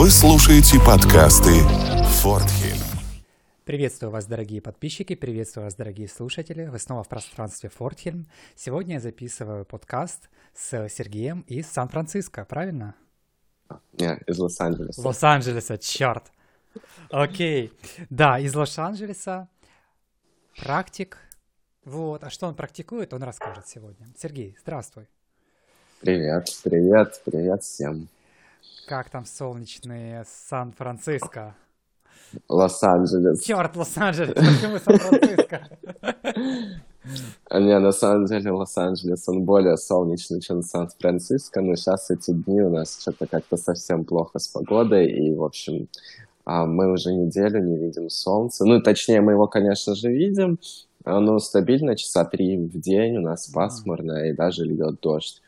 Вы слушаете подкасты Фортхем. Приветствую вас, дорогие подписчики, приветствую вас, дорогие слушатели. Вы снова в пространстве Фортхельм. Сегодня я записываю подкаст с Сергеем из Сан-Франциско, правильно? Нет, из Лос-Анджелеса. Лос-Анджелеса, черт. Окей. Да, из Лос-Анджелеса. Практик. Вот. А что он практикует, он расскажет сегодня. Сергей, здравствуй. Привет, привет, привет всем. Как там солнечные Сан-Франциско? Лос-Анджелес. Черт, Лос-Анджелес, почему Сан-Франциско? Не, на самом деле Лос-Анджелес, он более солнечный, чем Сан-Франциско, но сейчас эти дни у нас что-то как-то совсем плохо с погодой, и, в общем, а, мы уже неделю не видим солнца. Ну, точнее, мы его, конечно же, видим, оно стабильно, часа три в день, у нас пасмурно, и даже льет дождь.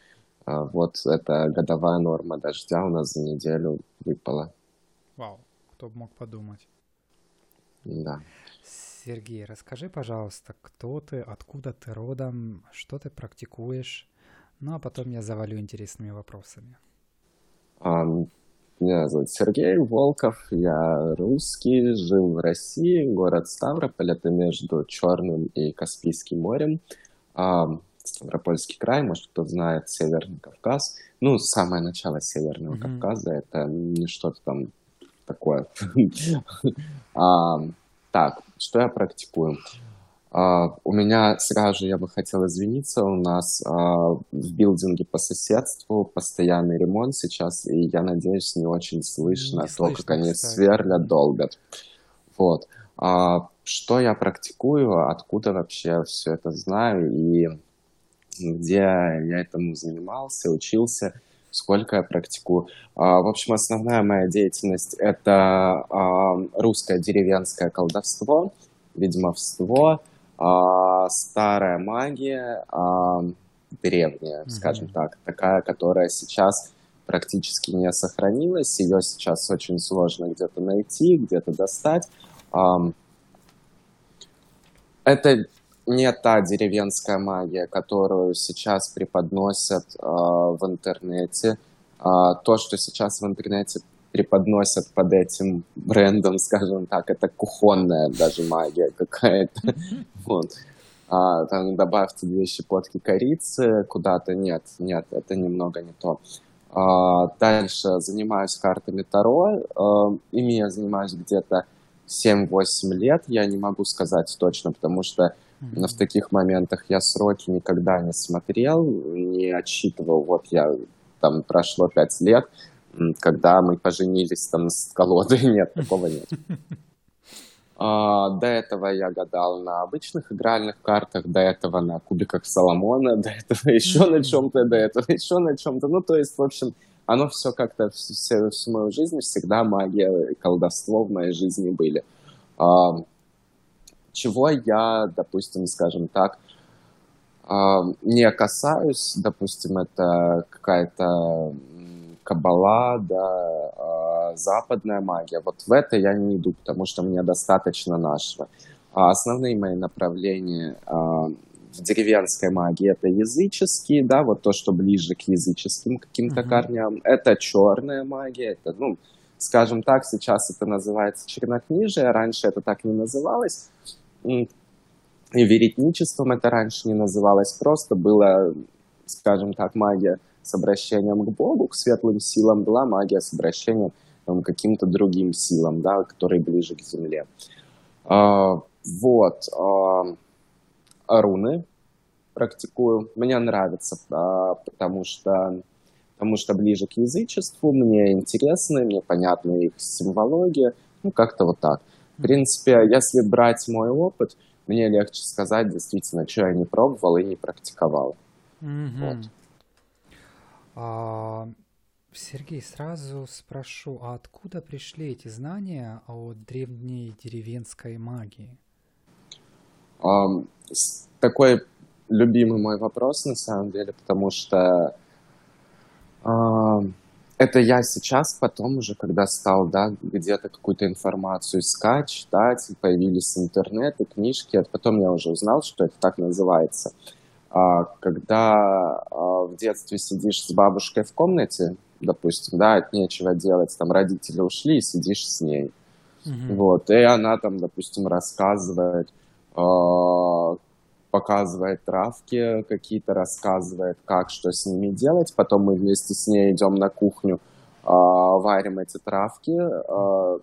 А, вот это годовая норма дождя у нас за неделю выпала. Вау, кто бы мог подумать. Да. Сергей, расскажи, пожалуйста, кто ты, откуда ты родом, что ты практикуешь, ну а потом я завалю интересными вопросами. Um, меня зовут Сергей Волков, я русский, жил в России, город Ставрополь, это между Черным и Каспийским морем. Um, Ставропольский край, может, кто знает, Северный Кавказ. Ну, самое начало Северного mm-hmm. Кавказа, это не что-то там такое. а, так, что я практикую? А, у меня сразу же я бы хотел извиниться, у нас а, в билдинге по соседству постоянный ремонт сейчас, и я надеюсь, не очень слышно не то, слышно, как они кстати. сверлят, долбят. Вот. Что я практикую, откуда вообще все это знаю, и где я этому занимался, учился, сколько я практикую. А, в общем, основная моя деятельность – это а, русское деревенское колдовство, ведьмовство, а, старая магия, древняя, скажем mm-hmm. так, такая, которая сейчас практически не сохранилась, ее сейчас очень сложно где-то найти, где-то достать. Это не та деревенская магия, которую сейчас преподносят э, в интернете. А, то, что сейчас в интернете преподносят под этим брендом, скажем так, это кухонная даже магия какая-то. Вот. А, там добавьте две щепотки корицы куда-то. Нет, нет, это немного не то. А, дальше занимаюсь картами Таро. А, ими я занимаюсь где-то 7-8 лет. Я не могу сказать точно, потому что но в таких моментах я сроки никогда не смотрел, не отсчитывал. Вот я там прошло пять лет, когда мы поженились там с колодой. Нет, такого нет. А, до этого я гадал на обычных игральных картах, до этого на кубиках Соломона, до этого еще на чем-то, до этого еще на чем-то. Ну, то есть, в общем, оно все как-то всю, всю мою жизнь всегда магия и колдовство в моей жизни были. А, чего я, допустим, скажем так, а, не касаюсь, допустим, это какая-то кабала, да, а, западная магия. Вот в это я не иду, потому что мне достаточно нашего. А основные мои направления в деревенской магии это языческие, да, вот то, что ближе к языческим каким-то mm-hmm. корням. Это черная магия, это, ну, скажем так, сейчас это называется чернокнижие, раньше это так не называлось веретничеством это раньше не называлось, просто было, скажем так, магия с обращением к Богу, к светлым силам, была магия с обращением там, к каким-то другим силам, да, которые ближе к Земле. А, вот. А, руны практикую. Мне нравится, а, потому что потому что ближе к язычеству, мне интересны, мне понятна их симвология, ну, как-то вот так. В принципе, если брать мой опыт, мне легче сказать действительно, что я не пробовал и не практиковал. Mm-hmm. Вот. А, Сергей, сразу спрошу, а откуда пришли эти знания о древней деревенской магии? Um, такой любимый мой вопрос на самом деле, потому что uh, это я сейчас, потом уже, когда стал, да, где-то какую-то информацию искать, читать, появились интернеты, книжки, это потом я уже узнал, что это так называется. А, когда а, в детстве сидишь с бабушкой в комнате, допустим, да, нечего делать, там родители ушли, и сидишь с ней. Мгм. Вот, и она там, допустим, рассказывает, а, показывает травки какие-то, рассказывает, как, что с ними делать. Потом мы вместе с ней идем на кухню, а, варим эти травки, а,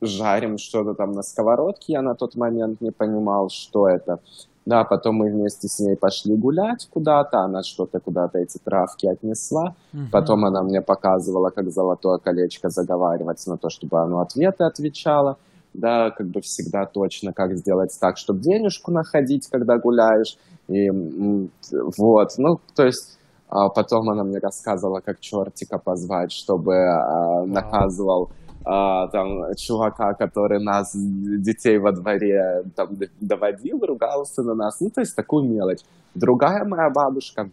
жарим что-то там на сковородке. Я на тот момент не понимал, что это. Да, потом мы вместе с ней пошли гулять куда-то, она что-то куда-то эти травки отнесла. Мгм. Потом она мне показывала, как золотое колечко заговаривать на то, чтобы оно ответы отвечало. Да, как бы всегда точно, как сделать так, чтобы денежку находить, когда гуляешь. И вот, ну, то есть а, потом она мне рассказывала, как чертика позвать, чтобы а, наказывал а, там чувака, который нас, детей во дворе, там доводил, ругался на нас. Ну, то есть такую мелочь. Другая моя бабушка,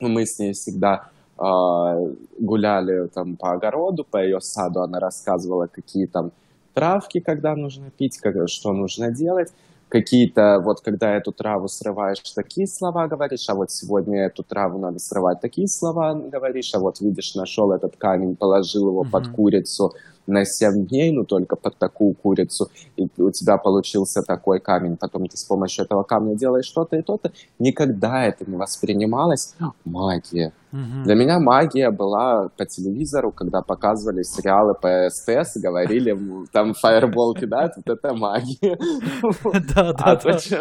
мы с ней всегда а, гуляли там по огороду, по ее саду, она рассказывала, какие там травки, когда нужно пить, как, что нужно делать. Какие-то, вот когда эту траву срываешь, такие слова говоришь, а вот сегодня эту траву надо срывать, такие слова говоришь, а вот видишь, нашел этот камень, положил его под Мгм. курицу на 7 дней, ну только под такую курицу, и у тебя получился такой камень, потом ты с помощью этого камня делаешь что-то и то-то. Никогда это не воспринималось магия. Мгм. Для меня магия была по телевизору, когда показывали сериалы по СТС говорили, там фаербол кидают, вот это магия. Да, да,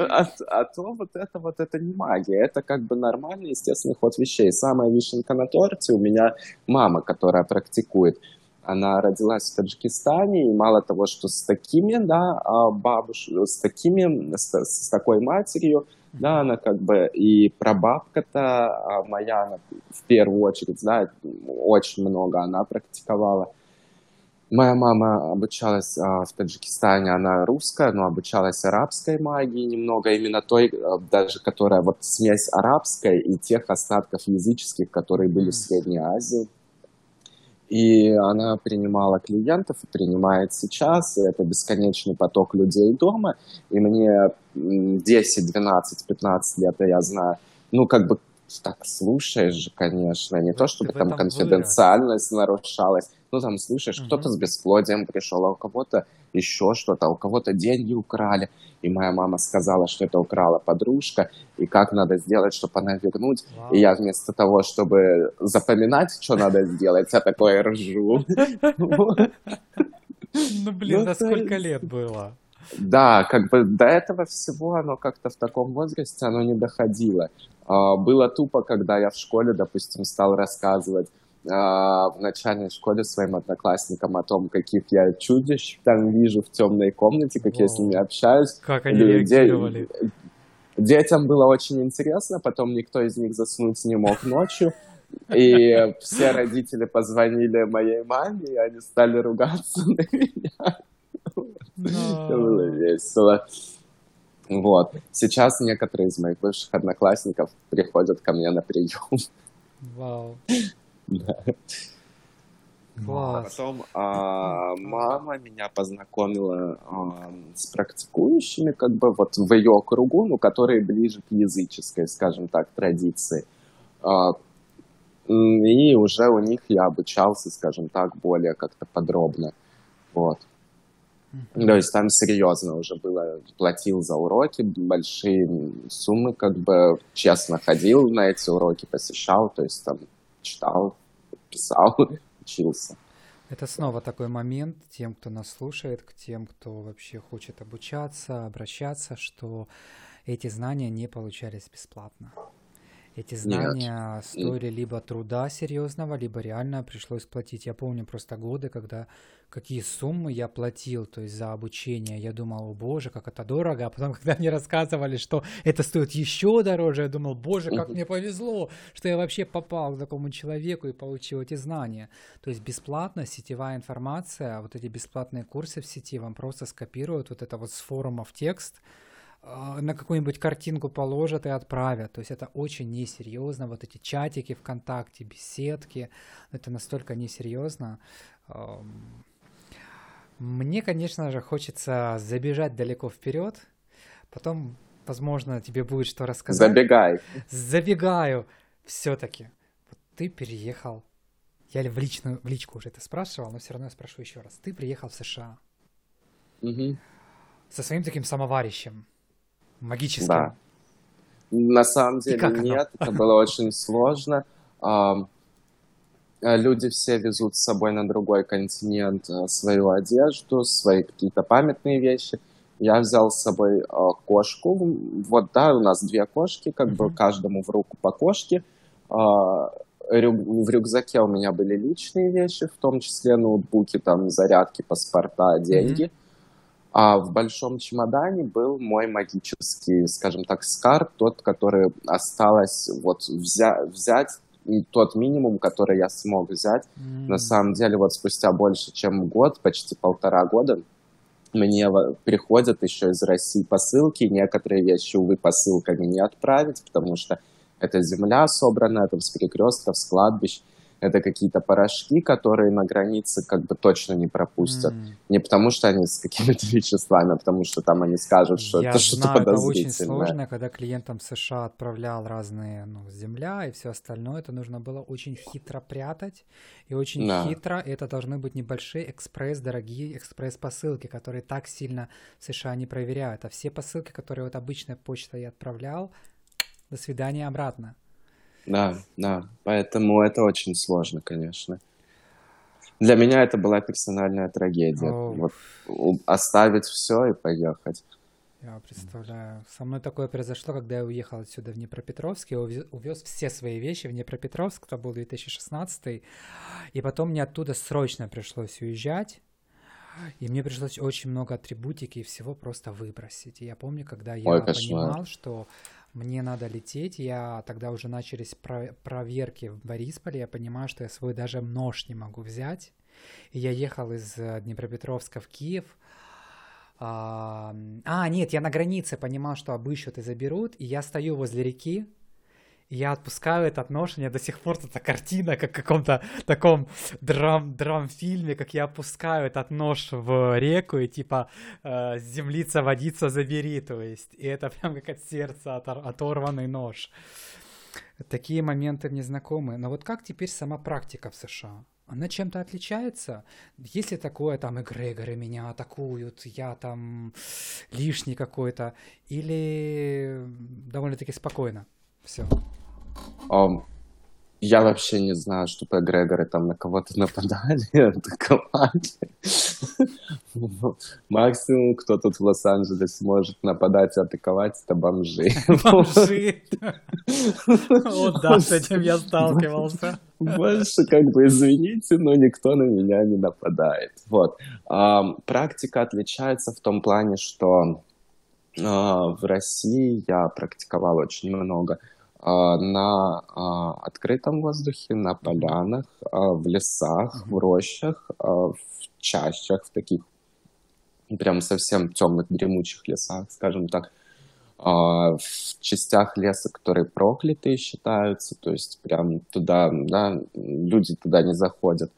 А а а то вот это вот это не магия, это как бы нормальный естественный ход вещей. Самая вишенка на торте у меня мама, которая практикует. Она родилась в Таджикистане, и мало того, что с такими, да, а, бабуш, с такими, с, с такой матерью, да, она как бы и прабабка-то а, моя, она в первую очередь, да, очень много она практиковала. Моя мама обучалась а, в Таджикистане, она русская, но обучалась арабской магии немного, именно той, а, даже которая вот смесь арабской и тех остатков языческих, которые были в. Средней Азии. И она принимала клиентов принимает сейчас, и это бесконечный поток людей дома. И мне м, 10, 12, 15 лет, я знаю, ну, как бы так слушаешь же, конечно, не Вы- то, ты чтобы в там этом вырос. конфиденциальность нарушалась, ну, там слушаешь, кто-то Мгм. с бесплодием пришел, а у кого-то еще что-то, а у кого-то деньги украли. И моя мама сказала, что это украла подружка, и как надо сделать, чтобы она вернуть. И я Вау. вместо того, чтобы запоминать, что надо сделать, я такое ржу. Ну, блин, Ну, на то сколько лет было? Да, как бы до этого всего оно как-то в таком возрасте оно не доходило. А, Было тупо, когда я в школе, допустим, стал рассказывать а, в начальной школе своим одноклассникам о том, каких я чудищ там вижу в темной комнате, как я с ними Вау. общаюсь. Как они реагировали? Детям было очень интересно, потом никто из них заснуть не мог ночью. И все родители позвонили моей маме, и они стали ругаться на меня. Это было весело. Вот. Сейчас некоторые из моих бывших одноклассников приходят ко мне на прием. Вау. Да. А Класс. потом а, мама меня познакомила а, с практикующими, как бы вот в ее кругу, ну, которые ближе к языческой, скажем так, традиции. А, и уже у них я обучался, скажем так, более как-то подробно. Вот. То есть там серьезно уже было, платил за уроки большие суммы, как бы честно ходил на эти уроки, посещал, то есть там читал, писал, учился. Это снова такой момент тем, кто нас слушает, к тем, кто вообще хочет обучаться, обращаться, что эти знания не получались бесплатно. Эти знания стоили либо труда серьезного, либо реально пришлось платить. Я помню просто годы, когда какие суммы я платил, то есть за обучение. Я думал, о боже, как это дорого. А потом, когда мне рассказывали, что это стоит еще дороже, я думал, боже, как мне повезло, что я вообще попал к такому человеку и получил эти знания. То есть бесплатно сетевая информация, вот эти бесплатные курсы в сети вам просто скопируют вот это вот с форумов текст, а, на какую-нибудь картинку положат и отправят. То есть это очень несерьезно. Вот эти чатики ВКонтакте, беседки, это настолько несерьезно. Мне, конечно же, хочется забежать далеко вперед. Потом, возможно, тебе будет что рассказать. Забегай. Забегаю. Все-таки. Вот ты переехал Я в, личную, в личку уже это спрашивал, но все равно я спрошу еще раз. Ты приехал в США Мгм. со своим таким самоварищем магическим. Да. На самом деле как оно? нет, это было очень сложно. Э, Люди все везут с собой на другой континент э, свою одежду, свои какие-то памятные вещи. Я взял с собой э, кошку. Вот, да, у нас две кошки, как бы каждому в руку по кошке. А, В рюкзаке у меня были личные вещи, в том числе ноутбуки, там, зарядки, паспорта, деньги. А в большом чемодане был мой магический, скажем так, скарб, тот, который осталось вот взя- взять, и тот минимум, который я смог взять. На М. самом деле, вот спустя больше, чем год, почти полтора года, мне приходят еще из России посылки. Некоторые вещи, увы, посылками не отправить, потому что это земля собранная там с перекрестков, с кладбищ. Это какие-то порошки, которые на границе как бы точно не пропустят. М. Не потому, что они с какими-то веществами, а потому что там они скажут, что Я это что-то знаю, это очень подозрительное. сложно, когда клиентам США отправлял разные, ну, земля и все остальное, это нужно было очень хитро прятать, и очень Да. хитро, это должны быть небольшие экспресс, дорогие экспресс-посылки, которые так сильно в США не проверяют, а все посылки, которые вот обычная почта я отправлял, до свидания обратно. Да, да. Поэтому это очень сложно, конечно. Для меня это была персональная трагедия. Оу. Вот у- оставить все и поехать. Я представляю. Со мной такое произошло, когда я уехал отсюда в Днепропетровск. Я увез, увез все свои вещи в Днепропетровск. Это был 2016. И потом мне оттуда срочно пришлось уезжать. И мне пришлось очень много атрибутики и всего просто выбросить. И я помню, когда я Ой, кошмар. понимал, что мне надо лететь, я тогда уже начались про- проверки в Борисполе, я понимаю, что я свой даже нож не могу взять. И я ехал из э, Днепропетровска в Киев. А, а, нет, я на границе понимал, что обыщут и заберут, и я стою возле реки, я отпускаю у меня до сих пор эта картина, как в каком-то таком драм, драм-фильме, как я опускаю этот нож в реку, и типа э, землица, водица, забери, то есть. И это прям как от сердца отор- оторванный нож. Такие моменты мне знакомы. Но вот как теперь сама практика в США? Она чем-то отличается? Если такое, там, эгрегоры меня атакуют, я там лишний какой-то, или довольно-таки спокойно? Все. Ам, Я вообще не знаю, чтобы эгрегоры там на кого-то нападали, атаковали. Ну, Максимум, кто тут в Лос-Анджелесе может нападать и атаковать, это бомжи. Бомжи. Вот да, с этим я сталкивался. Больше, как бы, извините, но никто на меня не нападает. Вот. Практика отличается в том плане, что а, в России я практиковал очень много на а, открытом воздухе, на полянах, а, в лесах, в рощах, а, в чащах, в таких прям совсем темных дремучих лесах, скажем так, а, в частях леса, которые проклятые считаются, то есть прям туда, да, люди туда не заходят.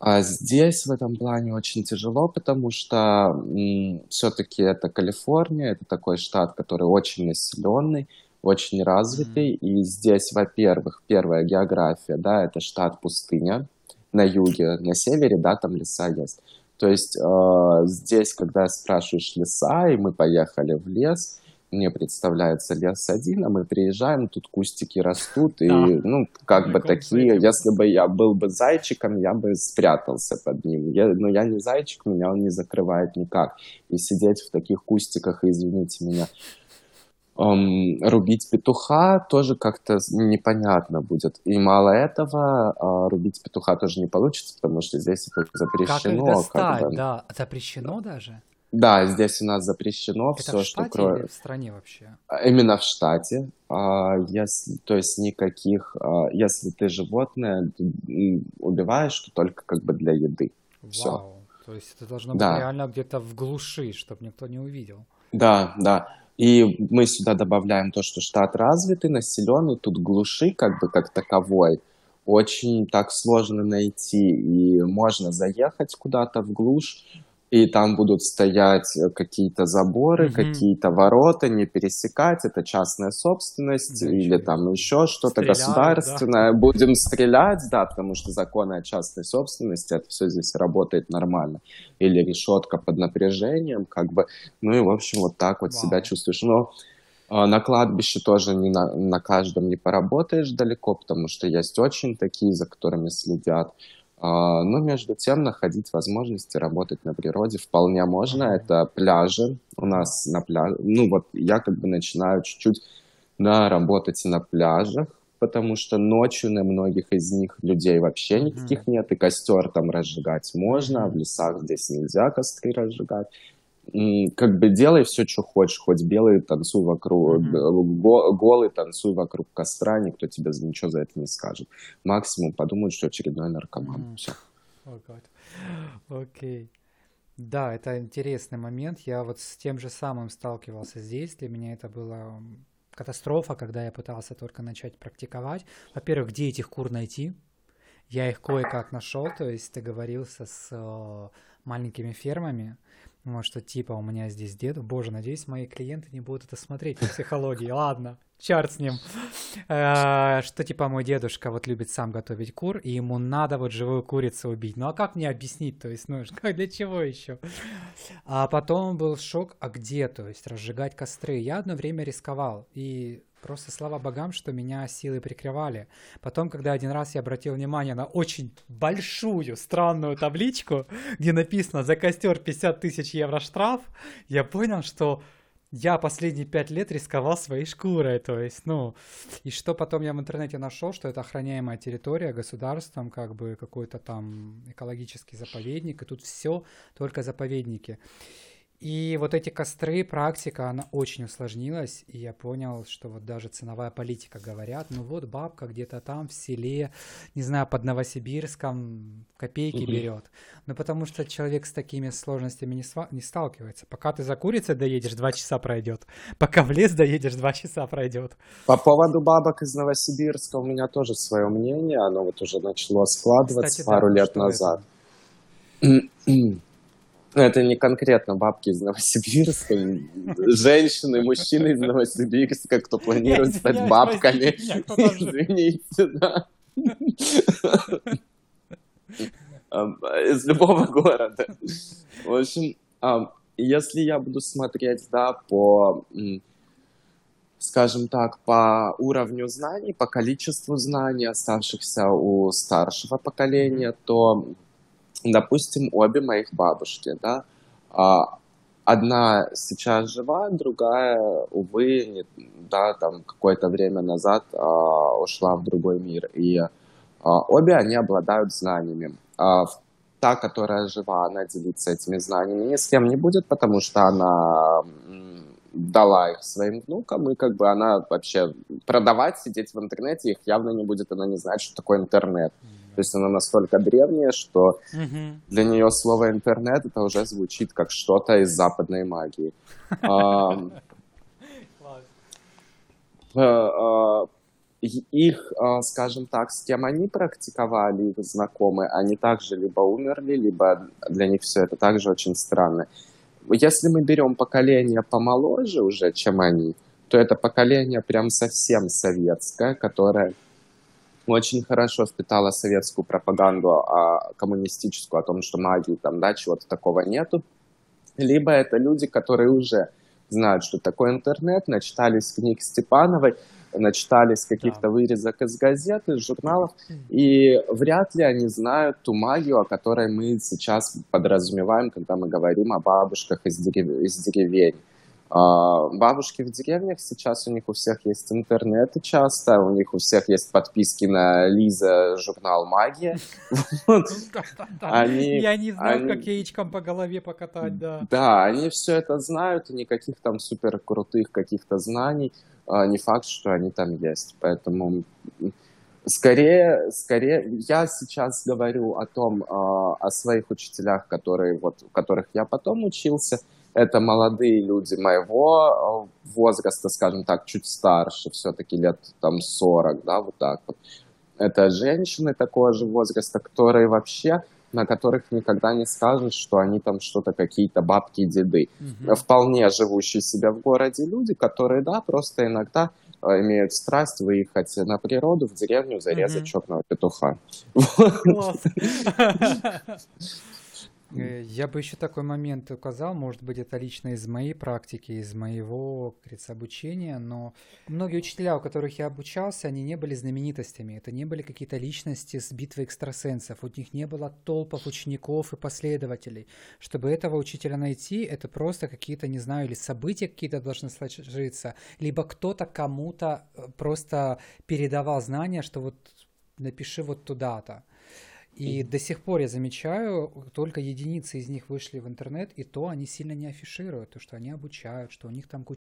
А здесь в этом плане очень тяжело, потому что все-таки это Калифорния, это такой штат, который очень населенный, очень развитый, и здесь, во-первых, первая география, да, это штат пустыня на юге, на севере, да, там леса есть. То есть э, здесь, когда спрашиваешь леса, и мы поехали в лес, мне представляется лес один, а мы приезжаем, тут кустики растут, и, Да. ну, как бы такие, если бы я был бы зайчиком, я бы спрятался под ним. Я, но я не зайчик, меня он не закрывает никак. И сидеть в таких кустиках, извините меня, эм, рубить петуха тоже как-то непонятно будет. И мало этого, а, рубить петуха тоже не получится, потому что здесь это Как их запрещено. достать? как бы. Да, запрещено даже? Да, здесь у нас запрещено Это все, в что штате кроме... или в стране вообще? Именно в штате. А, если, то есть никаких... а, если ты животное убиваешь, то только как бы для еды. Вау. То есть это должно Да. быть реально где-то в глуши, чтобы никто не увидел. Да, да. И мы сюда добавляем то, что штат развитый, населенный, тут глуши как бы как таковой. Очень так сложно найти, и можно заехать куда-то в глушь, и там будут стоять э, какие-то заборы, угу. какие-то ворота, не пересекать, это частная собственность да, или там еще что-то государственное. Да. Будем стрелять, да, потому что законы о частной собственности, это все здесь работает нормально. Или решетка под напряжением, как бы, ну и, в общем, вот так вот Вау. себя чувствуешь. Но а, на кладбище тоже не на, на каждом не поработаешь далеко, потому что есть очень такие, за которыми следят. А, но между тем находить возможности работать на природе вполне можно. Это пляжи у нас на пляже. Ну вот я как бы начинаю чуть-чуть да, работать на пляжах, потому что ночью на многих из них людей вообще никаких нет, и костер там разжигать можно, а в лесах здесь нельзя костры разжигать как бы делай все, что хочешь, хоть белый танцуй вокруг, mm-hmm. голый танцуй вокруг костра, никто тебе ничего за это не скажет. Максимум подумают, что очередной наркоман. Mm-hmm. Все. Oh Окей. Okay. Да, это интересный момент. Я вот с тем же самым сталкивался здесь. Для меня это была катастрофа, когда я пытался только начать практиковать. Во-первых, где этих кур найти? Я их кое-как нашел, то есть договорился с маленькими фермами, может, что типа у меня здесь дед. Боже, надеюсь, мои клиенты не будут это смотреть в психологии. Ладно, черт с ним. Э, что типа мой дедушка вот любит сам готовить кур, и ему надо вот живую курицу убить. Ну а как мне объяснить? То есть, ну для чего еще? А потом был шок, а где? То есть разжигать костры. Я одно время рисковал. И Просто слава богам, что меня силы прикрывали. Потом, когда один раз я обратил внимание на очень большую странную табличку, где написано «За костер 50 тысяч евро штраф», я понял, что я последние пять лет рисковал своей шкурой, то есть, ну, и что потом я в интернете нашел, что это охраняемая территория государством, как бы какой-то там экологический заповедник, и тут все только заповедники. И вот эти костры, практика, она очень усложнилась, и я понял, что вот даже ценовая политика говорят, ну вот бабка где-то там в селе, не знаю, под Новосибирском копейки угу. берет. Ну потому что человек с такими сложностями не, сва- не сталкивается. Пока ты за курицей доедешь, два часа пройдет. Пока в лес доедешь, два часа пройдет. По поводу бабок из Новосибирска у меня тоже свое мнение, оно вот уже начало складываться Кстати, пару да, лет назад. Ну, это не конкретно бабки из Новосибирска, женщины, мужчины из Новосибирска, кто планирует стать бабками. Извините, да. Из любого города. В общем, если я буду смотреть, да, по, скажем так, по уровню знаний, по количеству знаний, оставшихся у старшего поколения, то допустим, обе моих бабушки, да, а, одна сейчас жива, другая, увы, не, да, там какое-то время назад а, ушла в другой мир. И а, обе они обладают знаниями. А, та, которая жива, она делиться этими знаниями ни с кем не будет, потому что она дала их своим внукам, и как бы она вообще продавать, сидеть в интернете их явно не будет, она не знает, что такое интернет. То есть она настолько древняя, что угу. для нее слово интернет это уже звучит как что-то из западной магии. Э, э, их, э, скажем так, с кем они практиковали, их знакомые, они также либо умерли, либо для них все это также очень странно. Если мы берем поколение помоложе уже, чем они, то это поколение прям совсем советское, которое очень хорошо впитала советскую пропаганду а, коммунистическую о том, что магии там, да, чего-то такого нету. Либо это люди, которые уже знают, что такое интернет, начитались книг Степановой, начитались каких-то да. вырезок из газет, из журналов, и вряд ли они знают ту магию, о которой мы сейчас подразумеваем, когда мы говорим о бабушках из, дерев... из деревень. А, бабушки в деревнях сейчас у них у всех есть интернет часто, у них у всех есть подписки на Лиза журнал Магия. Я не знаю, как яичком по голове покатать, да. Да, они все это знают, и никаких там супер крутых каких-то знаний. А, не факт, что они там есть. Поэтому скорее, скорее, я сейчас говорю о том, а, о своих учителях, которые вот, у которых я потом учился, это молодые люди моего э, возраста, скажем так, чуть старше, все-таки лет там 40, да, вот так вот. Это женщины такого же возраста, которые вообще на которых никогда не скажешь, что они там что-то какие-то бабки и деды. Мгм. Вполне живущие себя в городе люди, которые, да, просто иногда э, имеют страсть выехать на природу, в деревню, зарезать Мгм. черного петуха. Э, Я бы еще такой момент указал, может быть, это лично из моей практики, из моего, как обучения, но многие учителя, у которых я обучался, они не были знаменитостями, это не были какие-то личности с битвы экстрасенсов, у них не было толпов учеников и последователей. Чтобы этого учителя найти, это просто какие-то, не знаю, или события какие-то должны сложиться, либо кто-то кому-то э, просто передавал знания, что вот напиши вот туда-то. И до сих пор я замечаю, только единицы из них вышли в интернет, и то они сильно не афишируют, то, что они обучают, что у них там куча